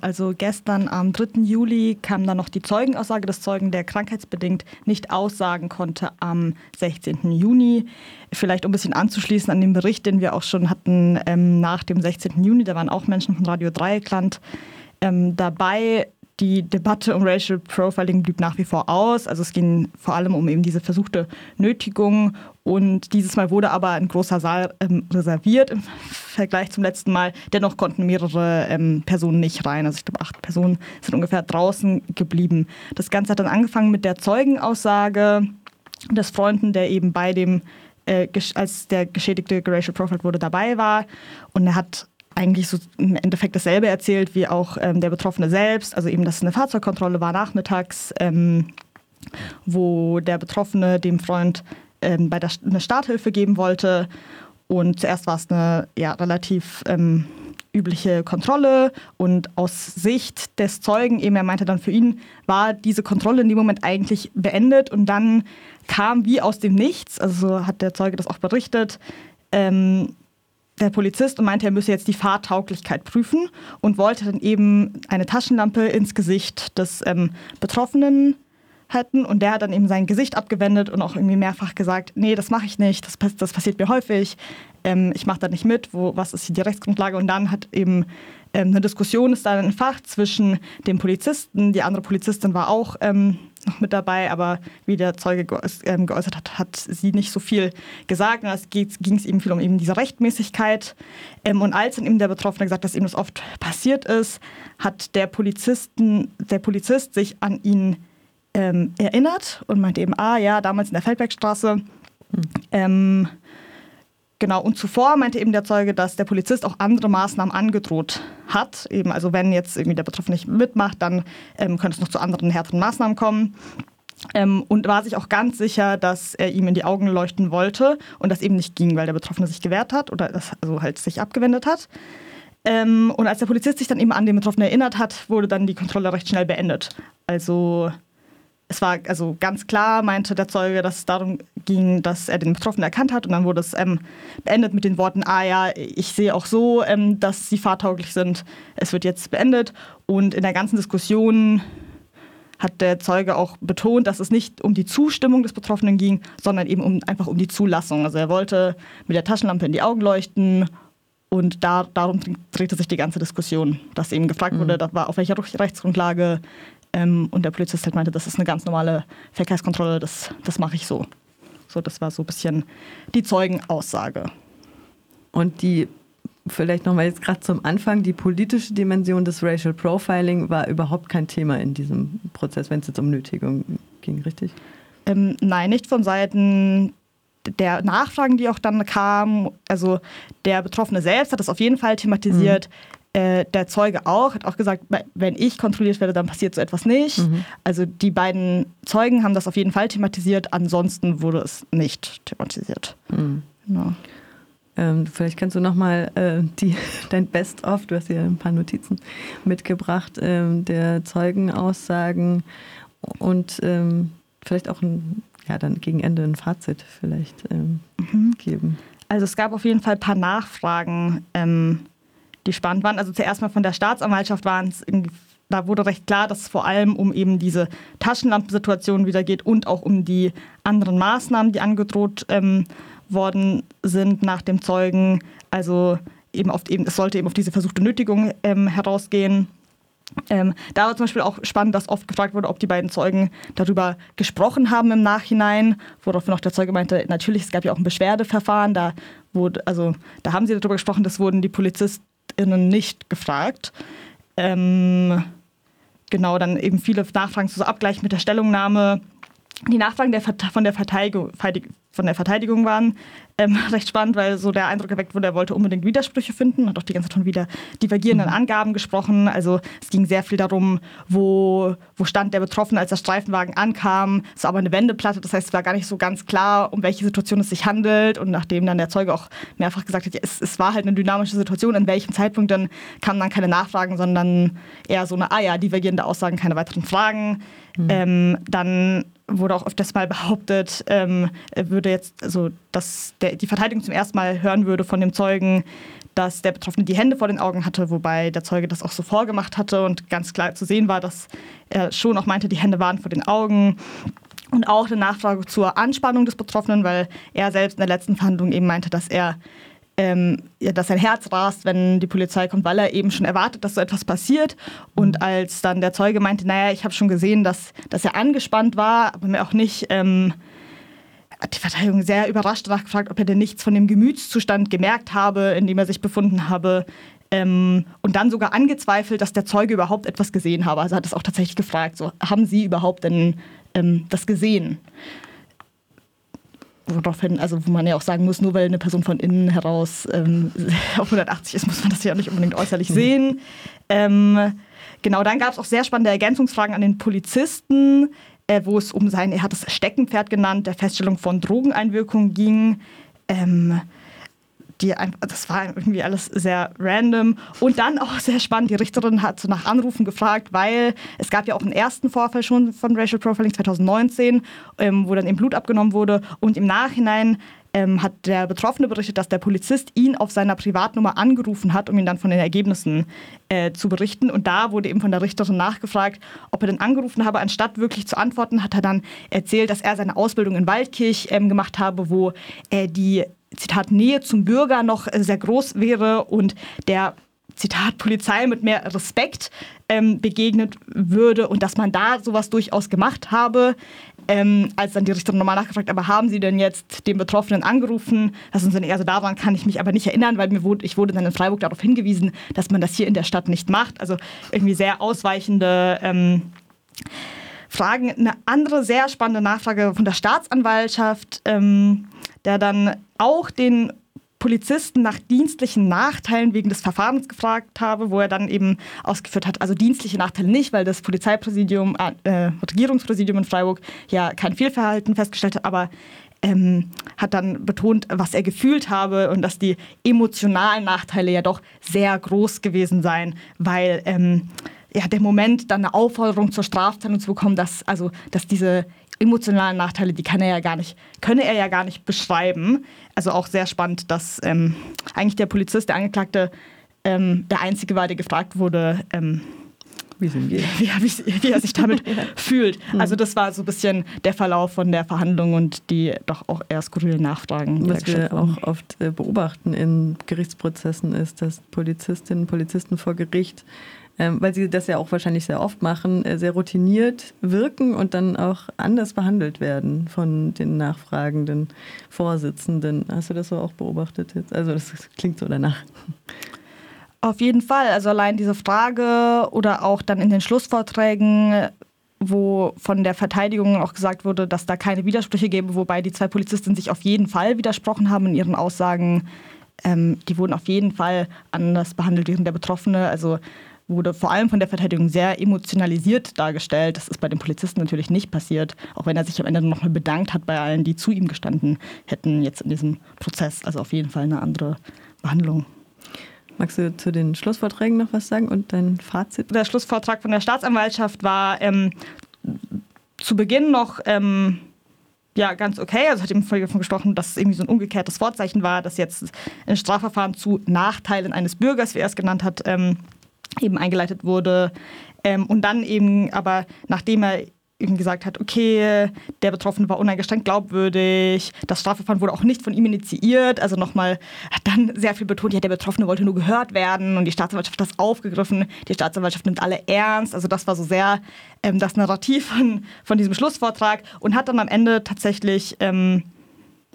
Also gestern am 3. Juli kam dann noch die Zeugenaussage des Zeugen, der krankheitsbedingt nicht aussagen konnte am 16. Juni. Vielleicht um ein bisschen anzuschließen an den Bericht, den wir auch schon hatten ähm, nach dem 16. Juni, da waren auch Menschen von Radio Dreieckland ähm, dabei. Die Debatte um Racial Profiling blieb nach wie vor aus. Also es ging vor allem um eben diese versuchte Nötigung. Und dieses Mal wurde aber ein großer Saal ähm, reserviert im Vergleich zum letzten Mal. Dennoch konnten mehrere ähm, Personen nicht rein. Also ich glaube, acht Personen sind ungefähr draußen geblieben. Das Ganze hat dann angefangen mit der Zeugenaussage des Freunden, der eben bei dem, äh, als der Geschädigte Racial Profile wurde, dabei war. Und er hat eigentlich so im Endeffekt dasselbe erzählt wie auch ähm, der Betroffene selbst. Also eben, dass eine Fahrzeugkontrolle war nachmittags, ähm, wo der Betroffene dem Freund ähm, bei der eine Starthilfe geben wollte. Und zuerst war es eine ja, relativ ähm, übliche Kontrolle. Und aus Sicht des Zeugen, eben er meinte dann für ihn, war diese Kontrolle in dem Moment eigentlich beendet. Und dann kam wie aus dem Nichts, also hat der Zeuge das auch berichtet, ähm, der Polizist und meinte, er müsse jetzt die Fahrtauglichkeit prüfen und wollte dann eben eine Taschenlampe ins Gesicht des ähm, Betroffenen halten. Und der hat dann eben sein Gesicht abgewendet und auch irgendwie mehrfach gesagt, nee, das mache ich nicht, das, das passiert mir häufig, ähm, ich mache da nicht mit, wo, was ist die Rechtsgrundlage? Und dann hat eben ähm, eine Diskussion ist dann entfacht zwischen dem Polizisten, die andere Polizistin war auch ähm, noch mit dabei, aber wie der Zeuge ähm, geäußert hat, hat sie nicht so viel gesagt. Und es ging es eben viel um eben diese Rechtmäßigkeit. Ähm, und als dann eben der Betroffene gesagt hat, dass ihm das oft passiert ist, hat der Polizisten, der Polizist sich an ihn ähm, erinnert und meinte eben, ah ja, damals in der Feldbergstraße. Mhm. Genau, und zuvor meinte eben der Zeuge, dass der Polizist auch andere Maßnahmen angedroht hat. Eben, also wenn jetzt irgendwie der Betroffene nicht mitmacht, dann ähm, könnte es noch zu anderen härteren Maßnahmen kommen. Ähm, und war sich auch ganz sicher, dass er ihm in die Augen leuchten wollte und das eben nicht ging, weil der Betroffene sich gewehrt hat oder das, also halt sich abgewendet hat. Ähm, und als der Polizist sich dann eben an den Betroffenen erinnert hat, wurde dann die Kontrolle recht schnell beendet. Also es war also ganz klar, meinte der Zeuge, dass es darum ging, dass er den Betroffenen erkannt hat und dann wurde es ähm, beendet mit den Worten, ah ja, ich sehe auch so, ähm, dass sie fahrtauglich sind, es wird jetzt beendet. Und in der ganzen Diskussion hat der Zeuge auch betont, dass es nicht um die Zustimmung des Betroffenen ging, sondern eben um, einfach um die Zulassung. Also er wollte mit der Taschenlampe in die Augen leuchten und da, darum drehte sich die ganze Diskussion, dass eben gefragt mhm. wurde, war, auf welcher Rechtsgrundlage ähm, und der Polizist halt meinte, das ist eine ganz normale Verkehrskontrolle, das, das mache ich so. So, das war so ein bisschen die Zeugenaussage. Und die, vielleicht nochmal jetzt gerade zum Anfang, die politische Dimension des Racial Profiling war überhaupt kein Thema in diesem Prozess, wenn es jetzt um Nötigung ging, richtig? Ähm, nein, nicht von Seiten der Nachfragen, die auch dann kamen. Also der Betroffene selbst hat das auf jeden Fall thematisiert. Mhm. Äh, der Zeuge auch, hat auch gesagt, wenn ich kontrolliert werde, dann passiert so etwas nicht. Mhm. Also die beiden Zeugen haben das auf jeden Fall thematisiert, ansonsten wurde es nicht thematisiert. Mhm. Genau. Ähm, vielleicht kannst du nochmal äh, dein Best-of, du hast hier ein paar Notizen mitgebracht, ähm, der Zeugenaussagen und ähm, vielleicht auch ein, ja, dann gegen Ende ein Fazit vielleicht ähm, mhm. geben. Also es gab auf jeden Fall ein paar Nachfragen ähm, die spannend waren. Also zuerst mal von der Staatsanwaltschaft waren es da wurde recht klar, dass es vor allem um eben diese Taschenlampensituation wieder geht und auch um die anderen Maßnahmen, die angedroht ähm, worden sind nach dem Zeugen. Also eben auf eben, es sollte eben auf diese versuchte Nötigung ähm, herausgehen. Ähm, da war zum Beispiel auch spannend, dass oft gefragt wurde, ob die beiden Zeugen darüber gesprochen haben im Nachhinein, woraufhin auch der Zeuge meinte, natürlich, es gab ja auch ein Beschwerdeverfahren, da wurde, also da haben sie darüber gesprochen, das wurden die Polizisten PolizistInnen nicht gefragt. Ähm, genau, dann eben viele Nachfragen zu so Abgleich mit der Stellungnahme. Die Nachfragen der, von, der Verteidigung, von der Verteidigung waren ähm, recht spannend, weil so der Eindruck erweckt wurde, er wollte unbedingt Widersprüche finden, hat auch die ganze Zeit von wieder divergierenden mhm. Angaben gesprochen. Also es ging sehr viel darum, wo, wo stand der Betroffene, als der Streifenwagen ankam. Es war aber eine Wendeplatte, das heißt, es war gar nicht so ganz klar, um welche Situation es sich handelt. Und nachdem dann der Zeuge auch mehrfach gesagt hat, ja, es, es war halt eine dynamische Situation, in welchem Zeitpunkt dann kamen dann keine Nachfragen, sondern eher so eine, ah ja, divergierende Aussagen, keine weiteren Fragen. Mhm. Ähm, dann wurde auch öfters mal behauptet, ähm, würde jetzt, also dass der, die Verteidigung zum ersten Mal hören würde von dem Zeugen, dass der Betroffene die Hände vor den Augen hatte, wobei der Zeuge das auch so vorgemacht hatte und ganz klar zu sehen war, dass er schon auch meinte, die Hände waren vor den Augen. Und auch eine Nachfrage zur Anspannung des Betroffenen, weil er selbst in der letzten Verhandlung eben meinte, dass er ähm, ja, dass sein Herz rast, wenn die Polizei kommt, weil er eben schon erwartet, dass so etwas passiert. Und mhm. als dann der Zeuge meinte, naja, ich habe schon gesehen, dass, dass er angespannt war, aber mir auch nicht, ähm, hat die Verteidigung sehr überrascht danach gefragt, ob er denn nichts von dem Gemütszustand gemerkt habe, in dem er sich befunden habe. Ähm, und dann sogar angezweifelt, dass der Zeuge überhaupt etwas gesehen habe. Also hat es auch tatsächlich gefragt, so, haben Sie überhaupt denn ähm, das gesehen? Woraufhin, also wo man ja auch sagen muss, nur weil eine Person von innen heraus ähm, auf 180 ist, muss man das ja nicht unbedingt äußerlich mhm. sehen. Ähm, genau, dann gab es auch sehr spannende Ergänzungsfragen an den Polizisten, äh, wo es um sein, er hat es Steckenpferd genannt, der Feststellung von Drogeneinwirkungen ging. Ähm, die, das war irgendwie alles sehr random. Und dann auch sehr spannend, die Richterin hat so nach Anrufen gefragt, weil es gab ja auch einen ersten Vorfall schon von Racial Profiling 2019, ähm, wo dann eben Blut abgenommen wurde. Und im Nachhinein ähm, hat der Betroffene berichtet, dass der Polizist ihn auf seiner Privatnummer angerufen hat, um ihn dann von den Ergebnissen äh, zu berichten. Und da wurde eben von der Richterin nachgefragt, ob er denn angerufen habe. Anstatt wirklich zu antworten, hat er dann erzählt, dass er seine Ausbildung in Waldkirch ähm, gemacht habe, wo äh, die Zitat, Nähe zum Bürger noch äh, sehr groß wäre und der Zitat, Polizei mit mehr Respekt ähm, begegnet würde und dass man da sowas durchaus gemacht habe. Ähm, als dann die Richterin nochmal nachgefragt, aber haben Sie denn jetzt den Betroffenen angerufen? Das sind eher so daran kann ich mich aber nicht erinnern, weil mir wurde, ich wurde dann in Freiburg darauf hingewiesen, dass man das hier in der Stadt nicht macht. Also irgendwie sehr ausweichende ähm, Fragen. Eine andere sehr spannende Nachfrage von der Staatsanwaltschaft. Ähm, der dann auch den Polizisten nach dienstlichen Nachteilen wegen des Verfahrens gefragt habe, wo er dann eben ausgeführt hat, also dienstliche Nachteile nicht, weil das Polizeipräsidium, äh, Regierungspräsidium in Freiburg ja kein Fehlverhalten festgestellt hat, aber ähm, hat dann betont, was er gefühlt habe und dass die emotionalen Nachteile ja doch sehr groß gewesen seien, weil ähm, ja, der Moment, dann eine Aufforderung zur Strafzahlung zu bekommen, dass, also, dass diese emotionalen Nachteile, die kann er ja gar nicht, könne er ja gar nicht beschreiben. Also auch sehr spannend, dass ähm, eigentlich der Polizist, der Angeklagte, ähm, der Einzige war, der gefragt wurde, ähm, wie, wie, wie, wie, er sich damit fühlt. Mhm. Also das war so ein bisschen der Verlauf von der Verhandlung und die doch auch eher skurrilen Nachfragen. Was wir auch oft äh, beobachten in Gerichtsprozessen ist, dass Polizistinnen und Polizisten vor Gericht weil sie das ja auch wahrscheinlich sehr oft machen, äh, sehr routiniert wirken und dann auch anders behandelt werden von den nachfragenden Vorsitzenden. Hast du das so auch beobachtet jetzt? Also das klingt so danach. Auf jeden Fall. Also allein diese Frage oder auch dann in den Schlussvorträgen wo von der Verteidigung auch gesagt wurde, dass da keine Widersprüche gäbe, wobei die zwei Polizistinnen sich auf jeden Fall widersprochen haben in ihren Aussagen. Ähm, die wurden auf jeden Fall anders behandelt während der Betroffene. Also wurde vor allem von der Verteidigung sehr emotionalisiert dargestellt. Das ist bei den Polizisten natürlich nicht passiert, auch wenn er sich am Ende noch mal bedankt hat bei allen, die zu ihm gestanden hätten jetzt in diesem Prozess. Also auf jeden Fall eine andere Behandlung. Magst du zu den Schlussvorträgen noch was sagen und dein Fazit? Der Schlussvortrag von der Staatsanwaltschaft war ähm, zu Beginn noch ähm, ja, ganz okay. Also hat eben vorher davon gesprochen, dass es irgendwie so ein umgekehrtes Vorzeichen war, dass jetzt ein Strafverfahren zu Nachteilen eines Bürgers, wie er es genannt hat, ähm, eben eingeleitet wurde. Ähm, und dann eben, aber nachdem er eben gesagt hat, okay, der Betroffene war uneingeschränkt glaubwürdig, das Strafverfahren wurde auch nicht von ihm initiiert, also nochmal hat dann sehr viel betont, ja, der Betroffene wollte nur gehört werden und die Staatsanwaltschaft hat das aufgegriffen, die Staatsanwaltschaft nimmt alle ernst, also das war so sehr ähm, das Narrativ von, von diesem Schlussvortrag und hat dann am Ende tatsächlich ähm,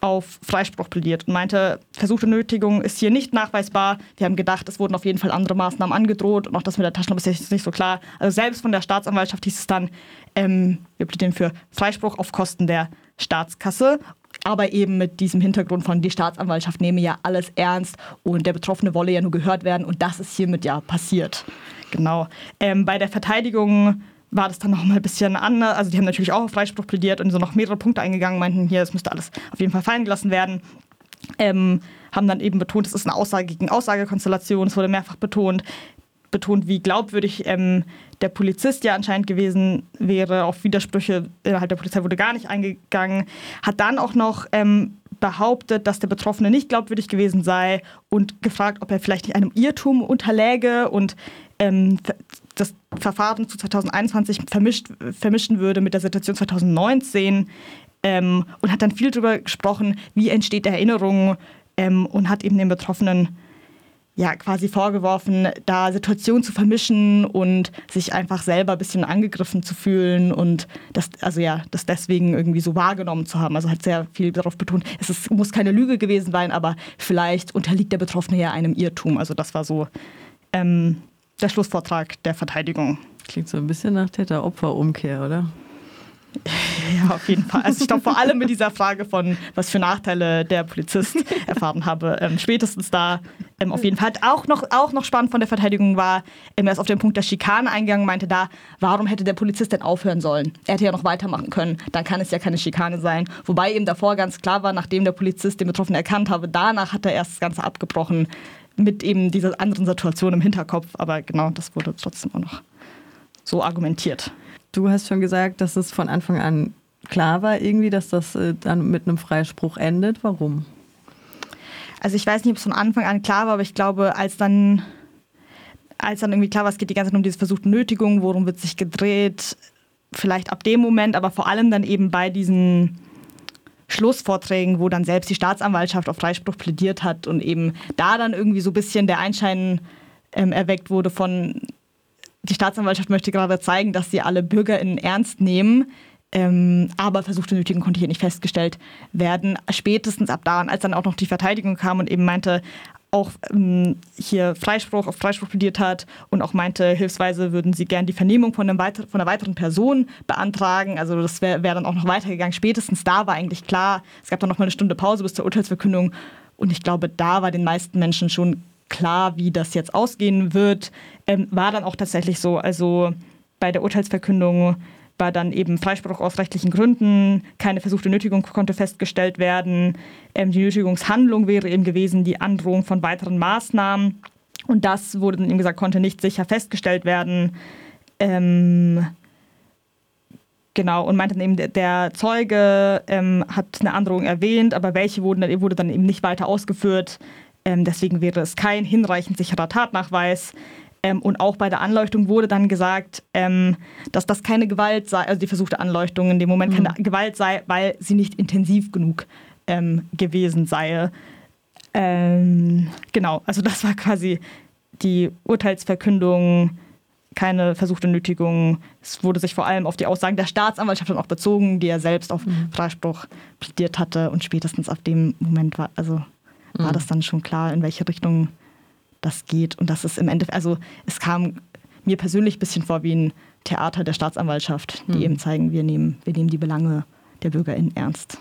auf Freispruch plädiert und meinte, versuchte Nötigung ist hier nicht nachweisbar. Wir haben gedacht, es wurden auf jeden Fall andere Maßnahmen angedroht und auch das mit der Taschenlampe ist nicht so klar. Also selbst von der Staatsanwaltschaft hieß es dann, ähm, wir plädieren für Freispruch auf Kosten der Staatskasse. Aber eben mit diesem Hintergrund von, die Staatsanwaltschaft nehme ja alles ernst und der Betroffene wolle ja nur gehört werden und das ist hiermit ja passiert. Genau. Ähm, bei der Verteidigung war das dann noch mal ein bisschen anders. Also die haben natürlich auch auf Freispruch plädiert und so noch mehrere Punkte eingegangen, meinten hier, es müsste alles auf jeden Fall fallen gelassen werden. Ähm, haben dann eben betont, es ist eine Aussage gegen Aussagekonstellation, es wurde mehrfach betont. betont, wie glaubwürdig ähm, der Polizist ja anscheinend gewesen wäre. Auf Widersprüche innerhalb der Polizei wurde gar nicht eingegangen. Hat dann auch noch ähm, behauptet, dass der Betroffene nicht glaubwürdig gewesen sei und gefragt, ob er vielleicht nicht einem Irrtum unterläge und ähm, das Verfahren zu 2021 vermischt, vermischen würde mit der Situation 2019 ähm, und hat dann viel darüber gesprochen, wie entsteht Erinnerung ähm, und hat eben den Betroffenen ja quasi vorgeworfen, da Situationen zu vermischen und sich einfach selber ein bisschen angegriffen zu fühlen und das, also ja, das deswegen irgendwie so wahrgenommen zu haben. Also hat sehr viel darauf betont, es ist, muss keine Lüge gewesen sein, aber vielleicht unterliegt der Betroffene ja einem Irrtum. Also das war so ähm, der Schlussvortrag der Verteidigung. Klingt so ein bisschen nach Täter-Opfer-Umkehr, oder? Ja, auf jeden Fall. Also ich glaube vor allem mit dieser Frage von, was für Nachteile der Polizist erfahren habe, ähm, spätestens da ähm, auf jeden Fall. Auch noch, auch noch spannend von der Verteidigung war, ähm, er ist auf den Punkt der Schikane eingegangen, meinte da, warum hätte der Polizist denn aufhören sollen? Er hätte ja noch weitermachen können, dann kann es ja keine Schikane sein. Wobei eben davor ganz klar war, nachdem der Polizist den Betroffenen erkannt habe, danach hat er erst das Ganze abgebrochen mit eben dieser anderen Situation im Hinterkopf. Aber genau, das wurde trotzdem auch noch so argumentiert. Du hast schon gesagt, dass es von Anfang an klar war, irgendwie, dass das äh, dann mit einem Freispruch endet. Warum? Also ich weiß nicht, ob es von Anfang an klar war, aber ich glaube, als dann, als dann irgendwie klar war, es geht die ganze Zeit um diese versuchte Nötigung, worum wird sich gedreht, vielleicht ab dem Moment, aber vor allem dann eben bei diesen Schlussvorträgen, wo dann selbst die Staatsanwaltschaft auf Freispruch plädiert hat und eben da dann irgendwie so ein bisschen der Einschein ähm, erweckt wurde von, die Staatsanwaltschaft möchte gerade zeigen, dass sie alle BürgerInnen ernst nehmen. Ähm, aber versuchte Nötigung konnte hier nicht festgestellt werden. Spätestens ab da, als dann auch noch die Verteidigung kam und eben meinte, auch ähm, hier Freispruch auf Freispruch plädiert hat und auch meinte, hilfsweise würden sie gern die Vernehmung von, einem weiter, von einer weiteren Person beantragen. Also das wäre wär dann auch noch weitergegangen. Spätestens da war eigentlich klar, es gab dann noch mal eine Stunde Pause bis zur Urteilsverkündung und ich glaube, da war den meisten Menschen schon klar, wie das jetzt ausgehen wird. Ähm, war dann auch tatsächlich so. Also bei der Urteilsverkündung war dann eben Freispruch aus rechtlichen Gründen, keine versuchte Nötigung konnte festgestellt werden. Ähm, die Nötigungshandlung wäre eben gewesen die Androhung von weiteren Maßnahmen. Und das wurde dann eben gesagt, konnte nicht sicher festgestellt werden. Ähm, genau, und meinte dann eben, der Zeuge ähm, hat eine Androhung erwähnt, aber welche wurden, wurde dann eben nicht weiter ausgeführt. Ähm, deswegen wäre es kein hinreichend sicherer Tatnachweis. Ähm, und auch bei der Anleuchtung wurde dann gesagt, ähm, dass das keine Gewalt sei, also die versuchte Anleuchtung in dem Moment keine mhm. Gewalt sei, weil sie nicht intensiv genug ähm, gewesen sei. Ähm, genau, also das war quasi die Urteilsverkündung, keine versuchte Nötigung. Es wurde sich vor allem auf die Aussagen der Staatsanwaltschaft dann auch bezogen, die er selbst auf mhm. Freispruch plädiert hatte. Und spätestens ab dem Moment war, also war mhm. das dann schon klar, in welche Richtung das geht. Und das ist im Endeffekt, also es kam mir persönlich ein bisschen vor wie ein Theater der Staatsanwaltschaft, die mhm. eben zeigen, wir nehmen, wir nehmen die Belange der BürgerInnen ernst.